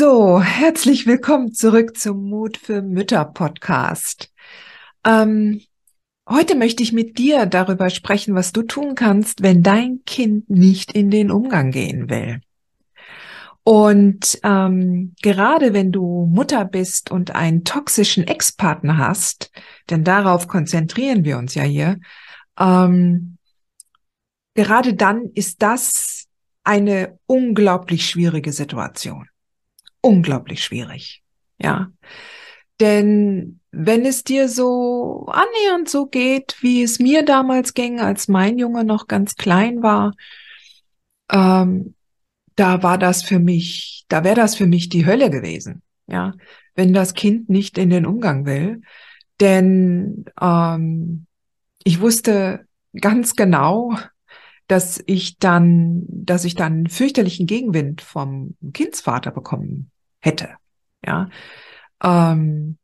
So, herzlich willkommen zurück zum Mut für Mütter Podcast. Ähm, heute möchte ich mit dir darüber sprechen, was du tun kannst, wenn dein Kind nicht in den Umgang gehen will. Und ähm, gerade wenn du Mutter bist und einen toxischen Ex-Partner hast, denn darauf konzentrieren wir uns ja hier, ähm, gerade dann ist das eine unglaublich schwierige Situation unglaublich schwierig. Ja. Denn wenn es dir so annähernd so geht, wie es mir damals ging, als mein Junge noch ganz klein war, ähm, da war das für mich, da wäre das für mich die Hölle gewesen. Ja, wenn das Kind nicht in den Umgang will. Denn ähm, ich wusste ganz genau, dass ich dann, dass ich dann fürchterlichen Gegenwind vom Kindsvater bekommen hätte. Ja, ähm,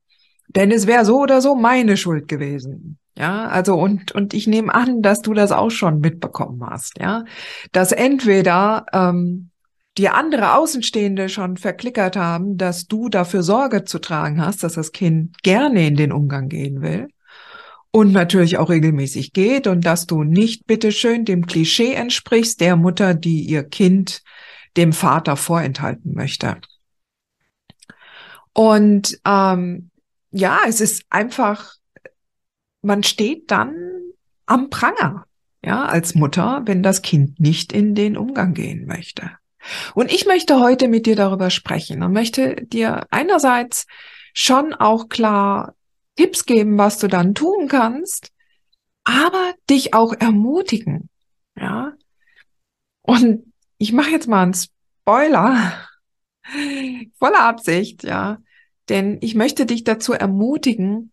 denn es wäre so oder so meine Schuld gewesen. Ja, also und und ich nehme an, dass du das auch schon mitbekommen hast. Ja, dass entweder ähm, die andere Außenstehende schon verklickert haben, dass du dafür Sorge zu tragen hast, dass das Kind gerne in den Umgang gehen will und natürlich auch regelmäßig geht und dass du nicht bitteschön dem Klischee entsprichst der Mutter, die ihr Kind dem Vater vorenthalten möchte. Und ähm, ja, es ist einfach, man steht dann am Pranger, ja, als Mutter, wenn das Kind nicht in den Umgang gehen möchte. Und ich möchte heute mit dir darüber sprechen und möchte dir einerseits schon auch klar Tipps geben, was du dann tun kannst, aber dich auch ermutigen, ja. Und ich mache jetzt mal einen Spoiler voller Absicht, ja, denn ich möchte dich dazu ermutigen,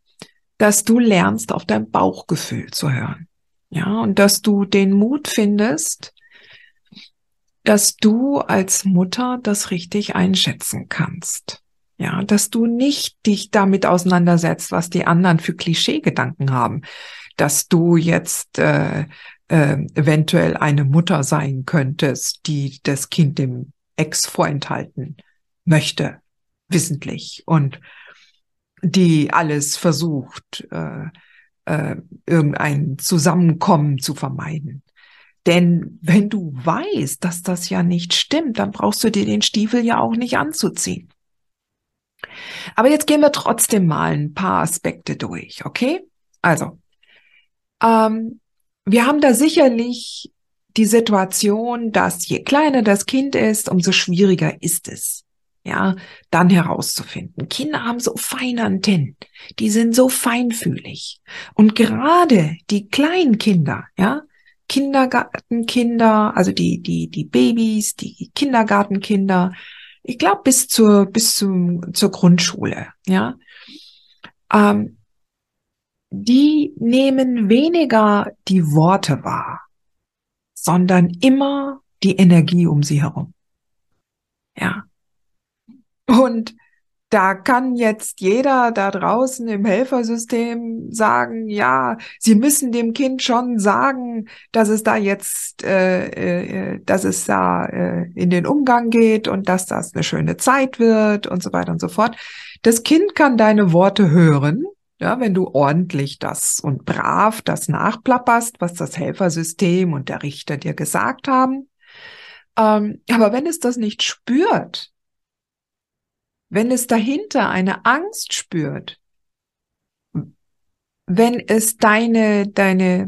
dass du lernst, auf dein Bauchgefühl zu hören, ja, und dass du den Mut findest, dass du als Mutter das richtig einschätzen kannst. Ja, dass du nicht dich damit auseinandersetzt, was die anderen für Klischeegedanken haben, dass du jetzt äh, äh, eventuell eine Mutter sein könntest, die das Kind dem Ex vorenthalten möchte, wissentlich und die alles versucht, äh, äh, irgendein Zusammenkommen zu vermeiden. Denn wenn du weißt, dass das ja nicht stimmt, dann brauchst du dir den Stiefel ja auch nicht anzuziehen. Aber jetzt gehen wir trotzdem mal ein paar Aspekte durch, okay? Also, ähm, wir haben da sicherlich die Situation, dass je kleiner das Kind ist, umso schwieriger ist es, ja, dann herauszufinden. Kinder haben so feine Antennen, die sind so feinfühlig. Und gerade die kleinen Kinder, ja, Kindergartenkinder, also die, die, die Babys, die Kindergartenkinder, ich glaube bis zur bis zum zur Grundschule, ja. Ähm, die nehmen weniger die Worte wahr, sondern immer die Energie um sie herum. Ja. Und da kann jetzt jeder da draußen im Helfersystem sagen, ja, Sie müssen dem Kind schon sagen, dass es da jetzt, äh, äh, dass es da äh, in den Umgang geht und dass das eine schöne Zeit wird und so weiter und so fort. Das Kind kann deine Worte hören, ja, wenn du ordentlich das und brav das nachplapperst, was das Helfersystem und der Richter dir gesagt haben. Ähm, aber wenn es das nicht spürt, wenn es dahinter eine Angst spürt, wenn es deine, deine,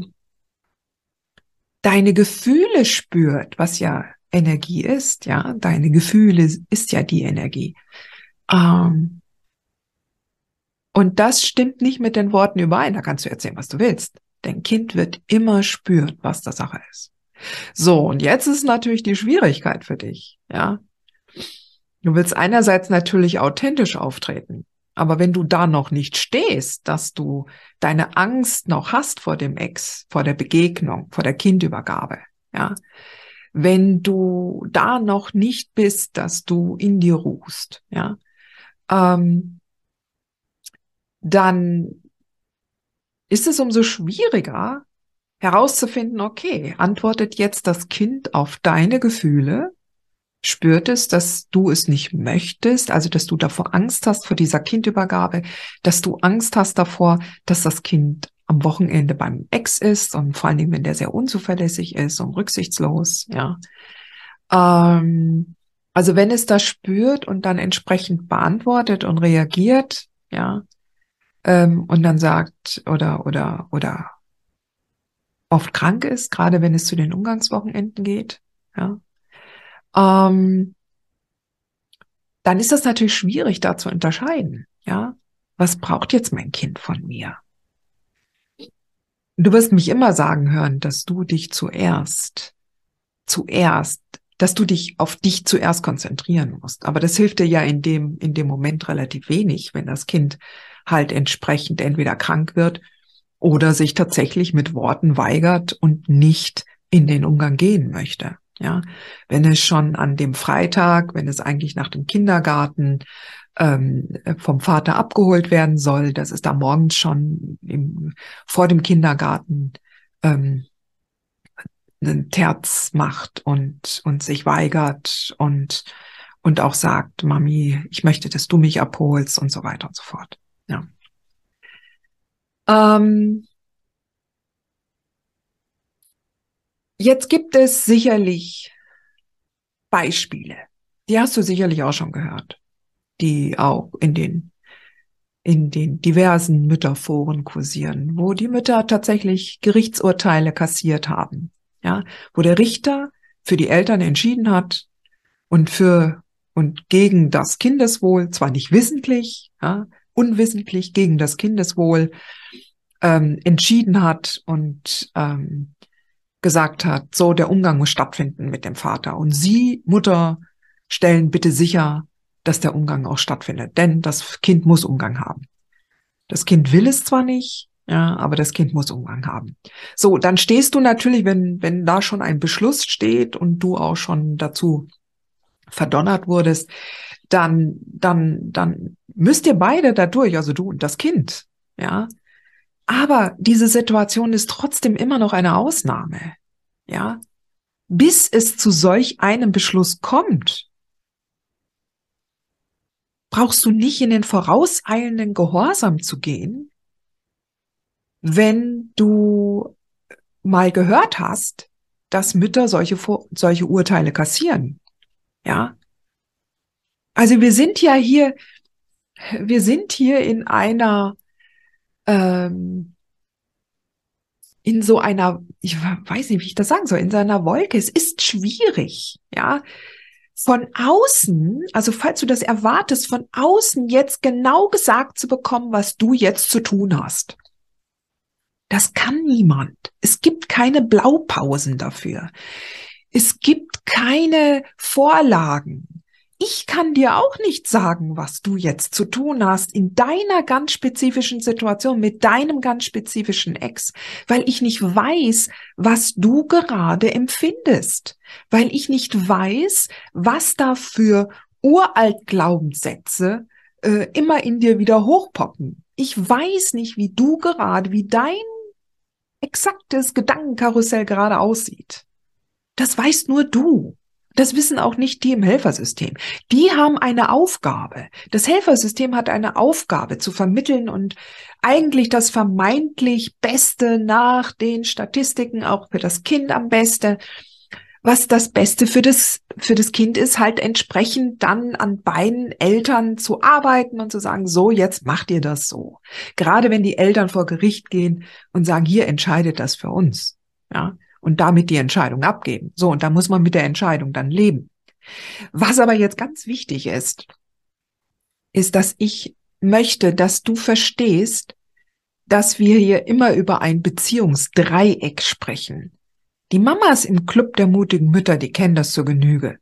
deine Gefühle spürt, was ja Energie ist, ja, deine Gefühle ist ja die Energie. Ähm, Und das stimmt nicht mit den Worten überein. Da kannst du erzählen, was du willst. Dein Kind wird immer spüren, was der Sache ist. So, und jetzt ist natürlich die Schwierigkeit für dich, ja. Du willst einerseits natürlich authentisch auftreten, aber wenn du da noch nicht stehst, dass du deine Angst noch hast vor dem Ex, vor der Begegnung, vor der Kindübergabe, ja, wenn du da noch nicht bist, dass du in dir ruhst, ja, ähm, dann ist es umso schwieriger herauszufinden, okay, antwortet jetzt das Kind auf deine Gefühle spürt es, dass du es nicht möchtest, also dass du davor Angst hast vor dieser Kindübergabe, dass du Angst hast davor, dass das Kind am Wochenende beim Ex ist und vor allen Dingen, wenn der sehr unzuverlässig ist und rücksichtslos, ja. Ähm, also wenn es das spürt und dann entsprechend beantwortet und reagiert, ja, ähm, und dann sagt oder oder oder oft krank ist, gerade wenn es zu den Umgangswochenenden geht, ja, ähm, dann ist das natürlich schwierig, da zu unterscheiden. Ja, was braucht jetzt mein Kind von mir? Du wirst mich immer sagen hören, dass du dich zuerst, zuerst, dass du dich auf dich zuerst konzentrieren musst. Aber das hilft dir ja in dem, in dem Moment relativ wenig, wenn das Kind halt entsprechend entweder krank wird oder sich tatsächlich mit Worten weigert und nicht in den Umgang gehen möchte. Ja, wenn es schon an dem Freitag, wenn es eigentlich nach dem Kindergarten ähm, vom Vater abgeholt werden soll, dass es da morgens schon im, vor dem Kindergarten ähm, einen Terz macht und, und sich weigert und, und auch sagt, Mami, ich möchte, dass du mich abholst und so weiter und so fort. Ja. Ähm, Jetzt gibt es sicherlich Beispiele. Die hast du sicherlich auch schon gehört, die auch in den in den diversen Mütterforen kursieren, wo die Mütter tatsächlich Gerichtsurteile kassiert haben, ja, wo der Richter für die Eltern entschieden hat und für und gegen das Kindeswohl, zwar nicht wissentlich, ja, unwissentlich gegen das Kindeswohl ähm, entschieden hat und ähm, gesagt hat, so der Umgang muss stattfinden mit dem Vater. Und Sie, Mutter, stellen bitte sicher, dass der Umgang auch stattfindet. Denn das Kind muss Umgang haben. Das Kind will es zwar nicht, ja, aber das Kind muss Umgang haben. So, dann stehst du natürlich, wenn, wenn da schon ein Beschluss steht und du auch schon dazu verdonnert wurdest, dann, dann, dann müsst ihr beide dadurch, also du und das Kind, ja, aber diese Situation ist trotzdem immer noch eine Ausnahme. Ja. Bis es zu solch einem Beschluss kommt, brauchst du nicht in den vorauseilenden Gehorsam zu gehen, wenn du mal gehört hast, dass Mütter solche, solche Urteile kassieren. Ja. Also wir sind ja hier, wir sind hier in einer ähm, in so einer, ich weiß nicht, wie ich das sagen soll, in seiner Wolke. Es ist schwierig, ja. Von außen, also falls du das erwartest, von außen jetzt genau gesagt zu bekommen, was du jetzt zu tun hast. Das kann niemand. Es gibt keine Blaupausen dafür. Es gibt keine Vorlagen ich kann dir auch nicht sagen, was du jetzt zu tun hast in deiner ganz spezifischen Situation mit deinem ganz spezifischen Ex, weil ich nicht weiß, was du gerade empfindest, weil ich nicht weiß, was da für uralt Glaubenssätze äh, immer in dir wieder hochpoppen. Ich weiß nicht, wie du gerade, wie dein exaktes Gedankenkarussell gerade aussieht. Das weißt nur du. Das wissen auch nicht die im Helfersystem. Die haben eine Aufgabe. Das Helfersystem hat eine Aufgabe zu vermitteln und eigentlich das vermeintlich Beste nach den Statistiken, auch für das Kind am Beste. Was das Beste für das, für das Kind ist, halt entsprechend dann an beiden Eltern zu arbeiten und zu sagen, so, jetzt macht ihr das so. Gerade wenn die Eltern vor Gericht gehen und sagen, hier entscheidet das für uns. Ja, und damit die Entscheidung abgeben. So, und da muss man mit der Entscheidung dann leben. Was aber jetzt ganz wichtig ist, ist, dass ich möchte, dass du verstehst, dass wir hier immer über ein Beziehungsdreieck sprechen. Die Mamas im Club der mutigen Mütter, die kennen das zur Genüge.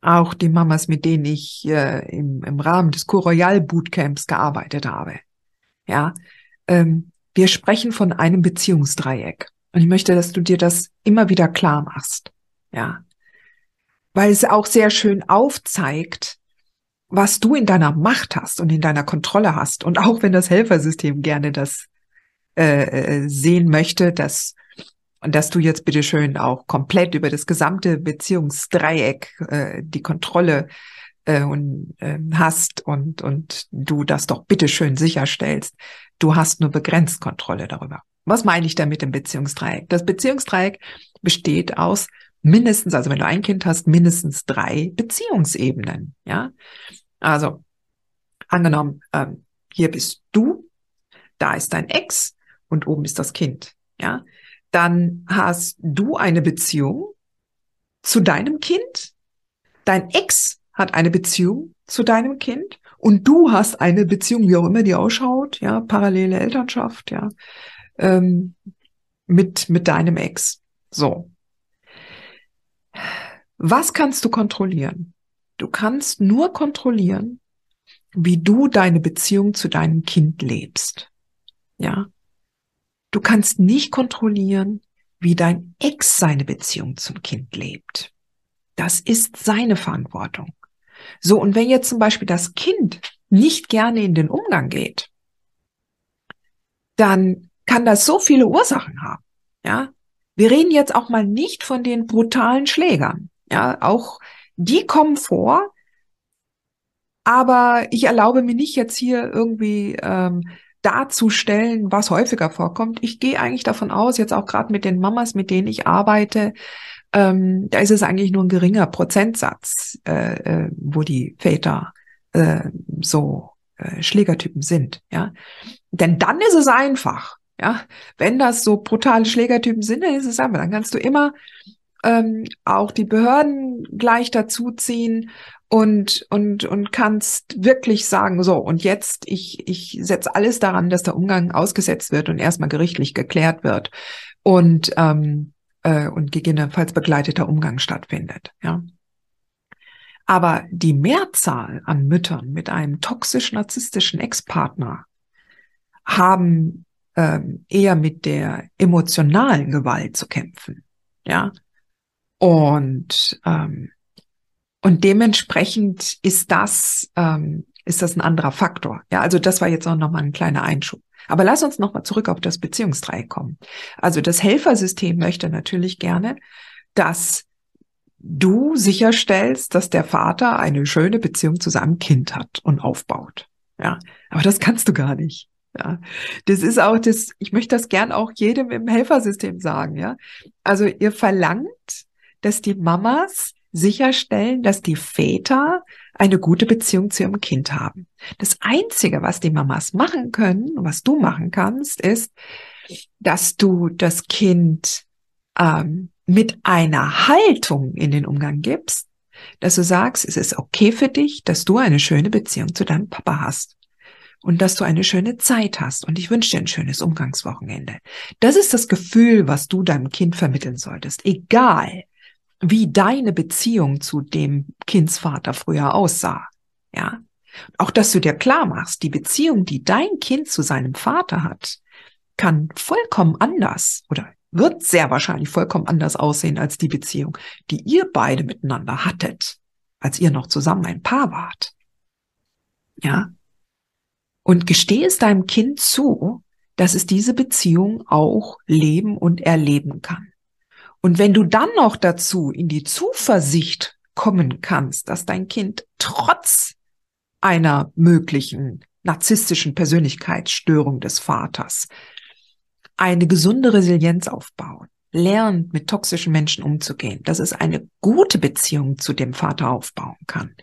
Auch die Mamas, mit denen ich äh, im, im Rahmen des Co Royal Bootcamps gearbeitet habe. Ja, ähm, wir sprechen von einem Beziehungsdreieck. Und ich möchte, dass du dir das immer wieder klar machst. Ja, weil es auch sehr schön aufzeigt, was du in deiner Macht hast und in deiner Kontrolle hast. Und auch wenn das Helfersystem gerne das äh, äh sehen möchte, dass dass du jetzt bitteschön auch komplett über das gesamte Beziehungsdreieck äh, die Kontrolle äh, und, äh, hast und, und du das doch bitteschön sicherstellst. Du hast nur begrenzt Kontrolle darüber. Was meine ich damit im Beziehungsdreieck? Das Beziehungsdreieck besteht aus mindestens, also wenn du ein Kind hast, mindestens drei Beziehungsebenen. Ja, also angenommen, ähm, hier bist du, da ist dein Ex und oben ist das Kind. Ja, dann hast du eine Beziehung zu deinem Kind, dein Ex hat eine Beziehung zu deinem Kind und du hast eine Beziehung, wie auch immer die ausschaut, ja, parallele Elternschaft, ja, ähm, mit, mit deinem Ex. So. Was kannst du kontrollieren? Du kannst nur kontrollieren, wie du deine Beziehung zu deinem Kind lebst. Ja. Du kannst nicht kontrollieren, wie dein Ex seine Beziehung zum Kind lebt. Das ist seine Verantwortung. So, und wenn jetzt zum Beispiel das Kind nicht gerne in den Umgang geht, dann kann das so viele Ursachen haben. Ja, wir reden jetzt auch mal nicht von den brutalen Schlägern. Ja, auch die kommen vor, aber ich erlaube mir nicht jetzt hier irgendwie ähm, darzustellen, was häufiger vorkommt. Ich gehe eigentlich davon aus, jetzt auch gerade mit den Mamas, mit denen ich arbeite, ähm, da ist es eigentlich nur ein geringer Prozentsatz, äh, äh, wo die Väter äh, so äh, Schlägertypen sind. Ja, denn dann ist es einfach. Ja, wenn das so brutale Schlägertypen sind, dann ist es einfach. Dann kannst du immer ähm, auch die Behörden gleich dazu ziehen und, und, und kannst wirklich sagen, so, und jetzt, ich, ich setze alles daran, dass der Umgang ausgesetzt wird und erstmal gerichtlich geklärt wird und, ähm, äh, und gegebenenfalls begleiteter Umgang stattfindet, ja. Aber die Mehrzahl an Müttern mit einem toxisch-narzisstischen Ex-Partner haben ähm, eher mit der emotionalen Gewalt zu kämpfen, ja. Und ähm, und dementsprechend ist das, ähm, ist das ein anderer Faktor. Ja, also das war jetzt auch nochmal ein kleiner Einschub. Aber lass uns nochmal zurück auf das Beziehungsdreieck kommen. Also das Helfersystem möchte natürlich gerne, dass du sicherstellst, dass der Vater eine schöne Beziehung zu seinem Kind hat und aufbaut. Ja, aber das kannst du gar nicht. Ja, das ist auch das, ich möchte das gern auch jedem im Helfersystem sagen, ja. Also ihr verlangt, dass die Mamas sicherstellen, dass die Väter eine gute Beziehung zu ihrem Kind haben. Das Einzige, was die Mamas machen können, was du machen kannst, ist, dass du das Kind ähm, mit einer Haltung in den Umgang gibst, dass du sagst, es ist okay für dich, dass du eine schöne Beziehung zu deinem Papa hast und dass du eine schöne Zeit hast und ich wünsche dir ein schönes Umgangswochenende. Das ist das Gefühl, was du deinem Kind vermitteln solltest, egal wie deine Beziehung zu dem Kindsvater früher aussah. Ja. Auch, dass du dir klar machst, die Beziehung, die dein Kind zu seinem Vater hat, kann vollkommen anders oder wird sehr wahrscheinlich vollkommen anders aussehen als die Beziehung, die ihr beide miteinander hattet, als ihr noch zusammen ein Paar wart. Ja. Und gestehe es deinem Kind zu, dass es diese Beziehung auch leben und erleben kann. Und wenn du dann noch dazu in die Zuversicht kommen kannst, dass dein Kind trotz einer möglichen narzisstischen Persönlichkeitsstörung des Vaters eine gesunde Resilienz aufbaut, lernt mit toxischen Menschen umzugehen, dass es eine gute Beziehung zu dem Vater aufbauen kann.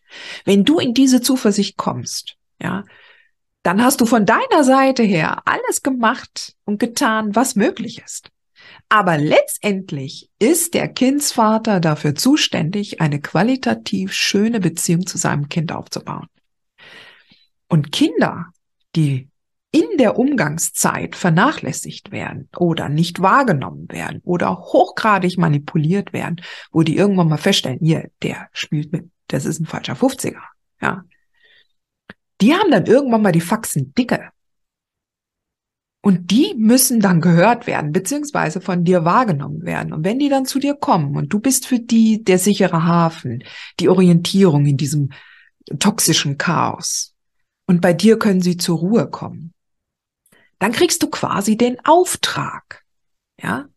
Wenn du in diese Zuversicht kommst, ja, dann hast du von deiner Seite her alles gemacht und getan, was möglich ist. Aber letztendlich ist der Kindsvater dafür zuständig, eine qualitativ schöne Beziehung zu seinem Kind aufzubauen. Und Kinder die in der Umgangszeit vernachlässigt werden oder nicht wahrgenommen werden oder hochgradig manipuliert werden, wo die irgendwann mal feststellen, hier, der spielt mit, das ist ein falscher 50er, ja. Die haben dann irgendwann mal die Faxen dicke. Und die müssen dann gehört werden, beziehungsweise von dir wahrgenommen werden. Und wenn die dann zu dir kommen und du bist für die der sichere Hafen, die Orientierung in diesem toxischen Chaos, und bei dir können sie zur Ruhe kommen, dann kriegst du quasi den Auftrag, ja.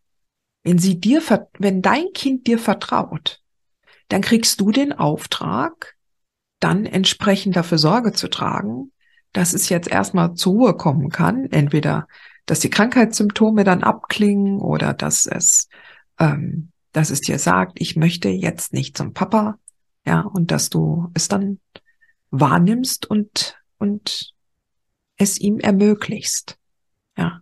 Wenn sie dir, wenn dein Kind dir vertraut, dann kriegst du den Auftrag, dann entsprechend dafür Sorge zu tragen, dass es jetzt erstmal zur Ruhe kommen kann. Entweder, dass die Krankheitssymptome dann abklingen oder dass es, ähm, dass es dir sagt, ich möchte jetzt nicht zum Papa, ja, und dass du es dann wahrnimmst und, und es ihm ermöglicht. Ja.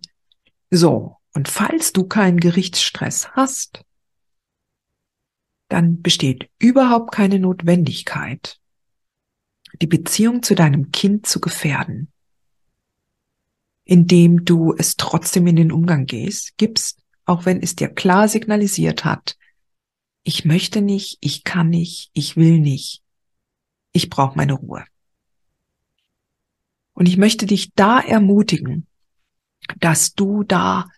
So. Und falls du keinen Gerichtsstress hast, dann besteht überhaupt keine Notwendigkeit, die Beziehung zu deinem Kind zu gefährden, indem du es trotzdem in den Umgang gehst, gibst, auch wenn es dir klar signalisiert hat, ich möchte nicht, ich kann nicht, ich will nicht, ich brauche meine Ruhe. Und ich möchte dich da ermutigen, dass du da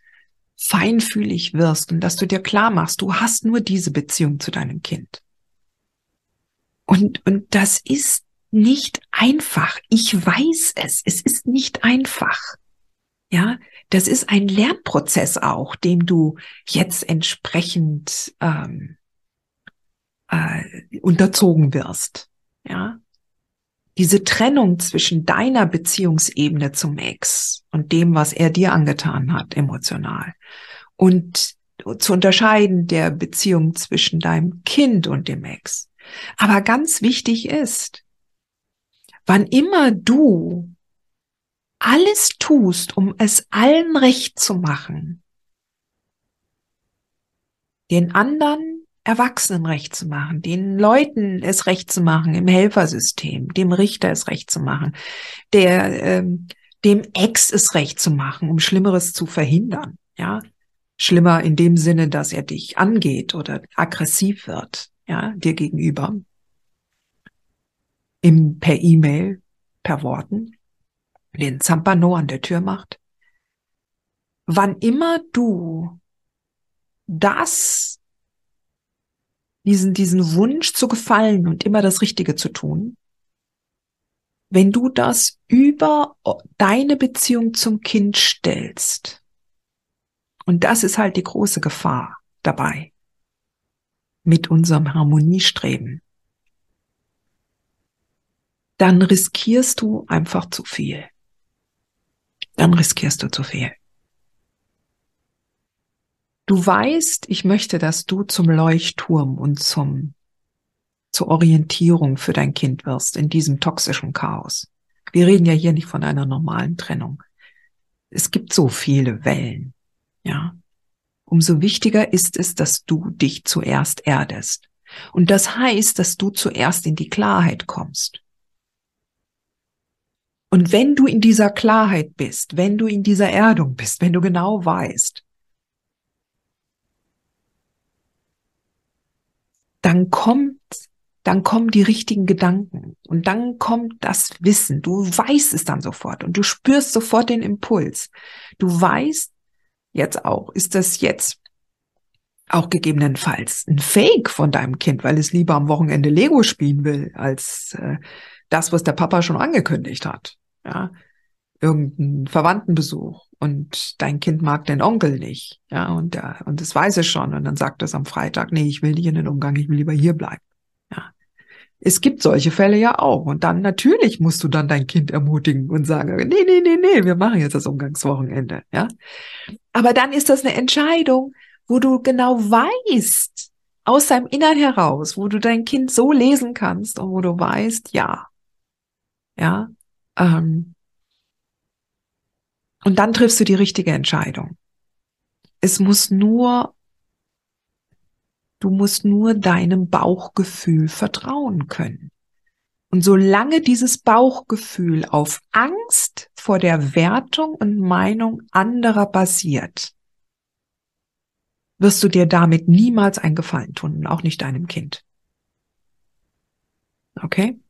feinfühlig wirst und dass du dir klar machst, du hast nur diese Beziehung zu deinem Kind. Und, und das ist nicht einfach. Ich weiß es. Es ist nicht einfach. Ja, das ist ein Lernprozess auch, dem du jetzt entsprechend ähm, äh, unterzogen wirst. Ja, diese Trennung zwischen deiner Beziehungsebene zum Ex und dem, was er dir angetan hat, emotional, und zu unterscheiden der Beziehung zwischen deinem Kind und dem Ex. Aber ganz wichtig ist, wann immer du alles tust, um es allen recht zu machen, den anderen Erwachsenen recht zu machen, den Leuten es recht zu machen im Helfersystem, dem Richter es recht zu machen, der ähm, dem Ex es recht zu machen, um Schlimmeres zu verhindern. Ja, schlimmer in dem Sinne, dass er dich angeht oder aggressiv wird, ja, dir gegenüber. Im per E-Mail, per Worten, den Zampano an der Tür macht. Wann immer du das diesen, diesen Wunsch zu gefallen und immer das Richtige zu tun, wenn du das über deine Beziehung zum Kind stellst, und das ist halt die große Gefahr dabei, mit unserem Harmoniestreben, dann riskierst du einfach zu viel. Dann riskierst du zu viel. Du weißt, ich möchte, dass du zum Leuchtturm und zum, zur Orientierung für dein Kind wirst in diesem toxischen Chaos. Wir reden ja hier nicht von einer normalen Trennung. Es gibt so viele Wellen, ja. Umso wichtiger ist es, dass du dich zuerst erdest. Und das heißt, dass du zuerst in die Klarheit kommst. Und wenn du in dieser Klarheit bist, wenn du in dieser Erdung bist, wenn du genau weißt, dann kommt, dann kommen die richtigen Gedanken und dann kommt das Wissen. Du weißt es dann sofort und du spürst sofort den Impuls. Du weißt jetzt auch, ist das jetzt auch gegebenenfalls ein Fake von deinem Kind, weil es lieber am Wochenende Lego spielen will, als äh, das, was der Papa schon angekündigt hat. Ja, irgendein Verwandtenbesuch und dein Kind mag den Onkel nicht, ja, und der, und das weiß es schon. Und dann sagt es am Freitag, nee, ich will nicht in den Umgang, ich will lieber hier bleiben, ja. Es gibt solche Fälle ja auch. Und dann natürlich musst du dann dein Kind ermutigen und sagen, nee, nee, nee, nee, wir machen jetzt das Umgangswochenende, ja. Aber dann ist das eine Entscheidung, wo du genau weißt, aus deinem Innern heraus, wo du dein Kind so lesen kannst und wo du weißt, ja, ja, ähm, und dann triffst du die richtige Entscheidung. Es muss nur, du musst nur deinem Bauchgefühl vertrauen können. Und solange dieses Bauchgefühl auf Angst vor der Wertung und Meinung anderer basiert, wirst du dir damit niemals einen Gefallen tun, auch nicht deinem Kind. Okay?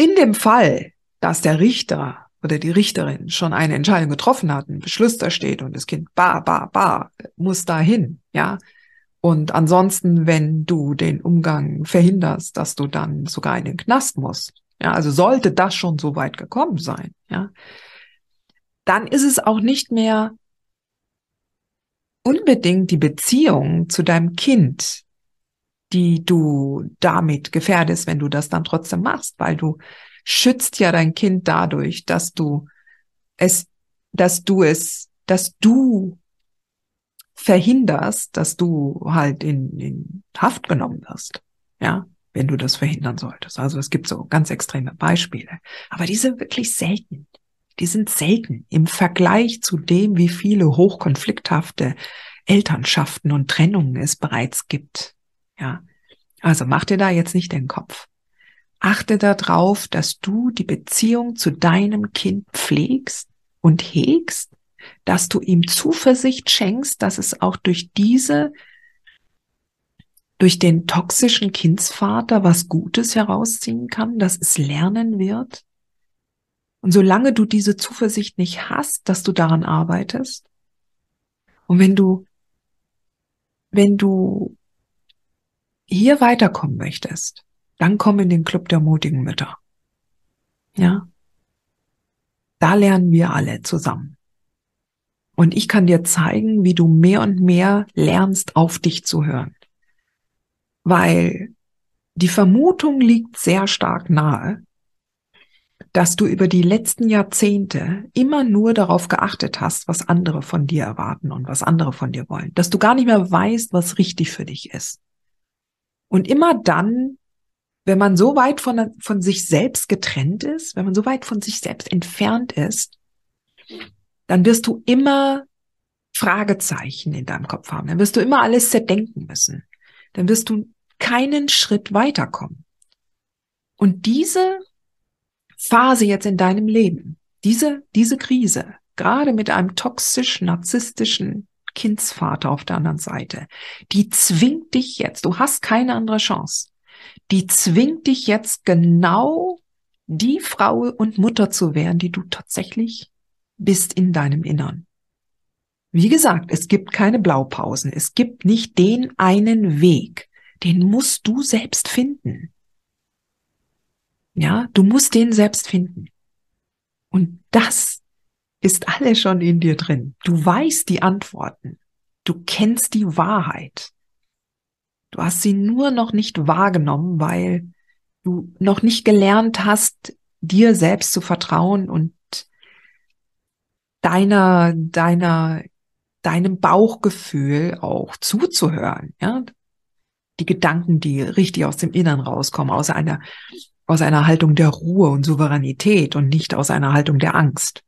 In dem Fall, dass der Richter oder die Richterin schon eine Entscheidung getroffen hat, ein Beschluss da steht und das Kind ba, ba, ba, muss dahin, ja. Und ansonsten, wenn du den Umgang verhinderst, dass du dann sogar in den Knast musst, ja, also sollte das schon so weit gekommen sein, ja, dann ist es auch nicht mehr unbedingt die Beziehung zu deinem Kind, die du damit gefährdest, wenn du das dann trotzdem machst, weil du schützt ja dein Kind dadurch, dass du es, dass du es, dass du verhinderst, dass du halt in, in Haft genommen wirst. Ja, wenn du das verhindern solltest. Also es gibt so ganz extreme Beispiele. Aber die sind wirklich selten. Die sind selten im Vergleich zu dem, wie viele hochkonflikthafte Elternschaften und Trennungen es bereits gibt. Ja. Also mach dir da jetzt nicht den Kopf. Achte darauf, dass du die Beziehung zu deinem Kind pflegst und hegst, dass du ihm Zuversicht schenkst, dass es auch durch diese, durch den toxischen Kindsvater was Gutes herausziehen kann, dass es lernen wird. Und solange du diese Zuversicht nicht hast, dass du daran arbeitest, und wenn du, wenn du hier weiterkommen möchtest, dann komm in den Club der mutigen Mütter. Ja. Da lernen wir alle zusammen. Und ich kann dir zeigen, wie du mehr und mehr lernst, auf dich zu hören. Weil die Vermutung liegt sehr stark nahe, dass du über die letzten Jahrzehnte immer nur darauf geachtet hast, was andere von dir erwarten und was andere von dir wollen. Dass du gar nicht mehr weißt, was richtig für dich ist. Und immer dann, wenn man so weit von, von sich selbst getrennt ist, wenn man so weit von sich selbst entfernt ist, dann wirst du immer Fragezeichen in deinem Kopf haben. Dann wirst du immer alles zerdenken müssen. Dann wirst du keinen Schritt weiterkommen. Und diese Phase jetzt in deinem Leben, diese, diese Krise, gerade mit einem toxisch narzisstischen Kindsvater auf der anderen Seite, die zwingt dich jetzt, du hast keine andere Chance, die zwingt dich jetzt genau die Frau und Mutter zu werden, die du tatsächlich bist in deinem Innern. Wie gesagt, es gibt keine Blaupausen, es gibt nicht den einen Weg, den musst du selbst finden. Ja, du musst den selbst finden. Und das ist alles schon in dir drin. Du weißt die Antworten. Du kennst die Wahrheit. Du hast sie nur noch nicht wahrgenommen, weil du noch nicht gelernt hast, dir selbst zu vertrauen und deiner, deiner, deinem Bauchgefühl auch zuzuhören, ja. Die Gedanken, die richtig aus dem Innern rauskommen, aus einer, aus einer Haltung der Ruhe und Souveränität und nicht aus einer Haltung der Angst.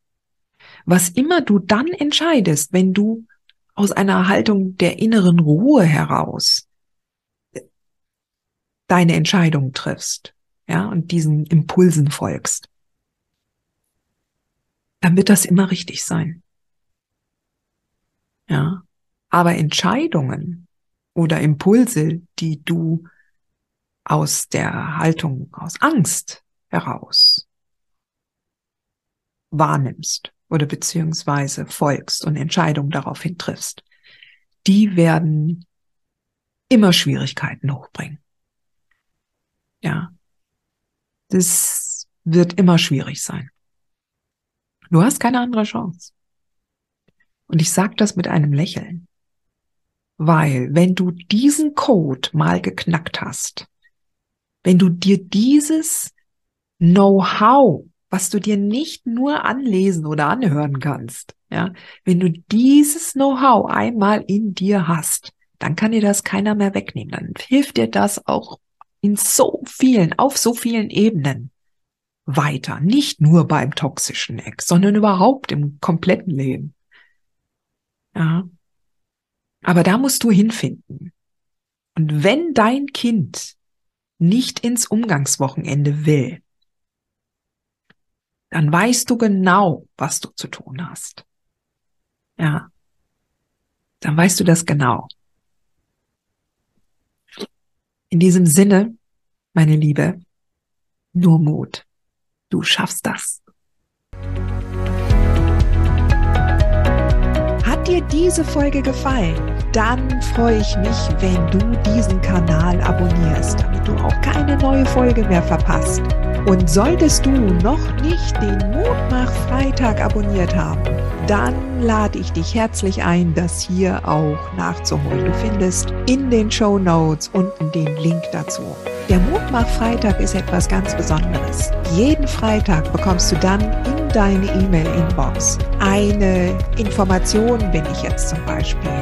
Was immer du dann entscheidest, wenn du aus einer Haltung der inneren Ruhe heraus deine Entscheidung triffst, ja, und diesen Impulsen folgst, dann wird das immer richtig sein. Ja. Aber Entscheidungen oder Impulse, die du aus der Haltung, aus Angst heraus wahrnimmst, oder beziehungsweise folgst und Entscheidungen daraufhin triffst, die werden immer Schwierigkeiten hochbringen. Ja. Das wird immer schwierig sein. Du hast keine andere Chance. Und ich sage das mit einem Lächeln. Weil wenn du diesen Code mal geknackt hast, wenn du dir dieses Know-how was du dir nicht nur anlesen oder anhören kannst. Ja, wenn du dieses Know-how einmal in dir hast, dann kann dir das keiner mehr wegnehmen. Dann hilft dir das auch in so vielen, auf so vielen Ebenen weiter. Nicht nur beim toxischen Ex, sondern überhaupt im kompletten Leben. Ja. Aber da musst du hinfinden. Und wenn dein Kind nicht ins Umgangswochenende will, dann weißt du genau, was du zu tun hast. Ja. Dann weißt du das genau. In diesem Sinne, meine Liebe, nur Mut. Du schaffst das. Hat dir diese Folge gefallen? Dann freue ich mich, wenn du diesen Kanal abonnierst, damit du auch keine neue Folge mehr verpasst. Und solltest du noch nicht den Mutmach Freitag abonniert haben, dann lade ich dich herzlich ein, das hier auch nachzuholen. Du findest in den Show Notes unten den Link dazu. Der Mutmach Freitag ist etwas ganz Besonderes. Jeden Freitag bekommst du dann in deine E-Mail-Inbox eine Information, wenn ich jetzt zum Beispiel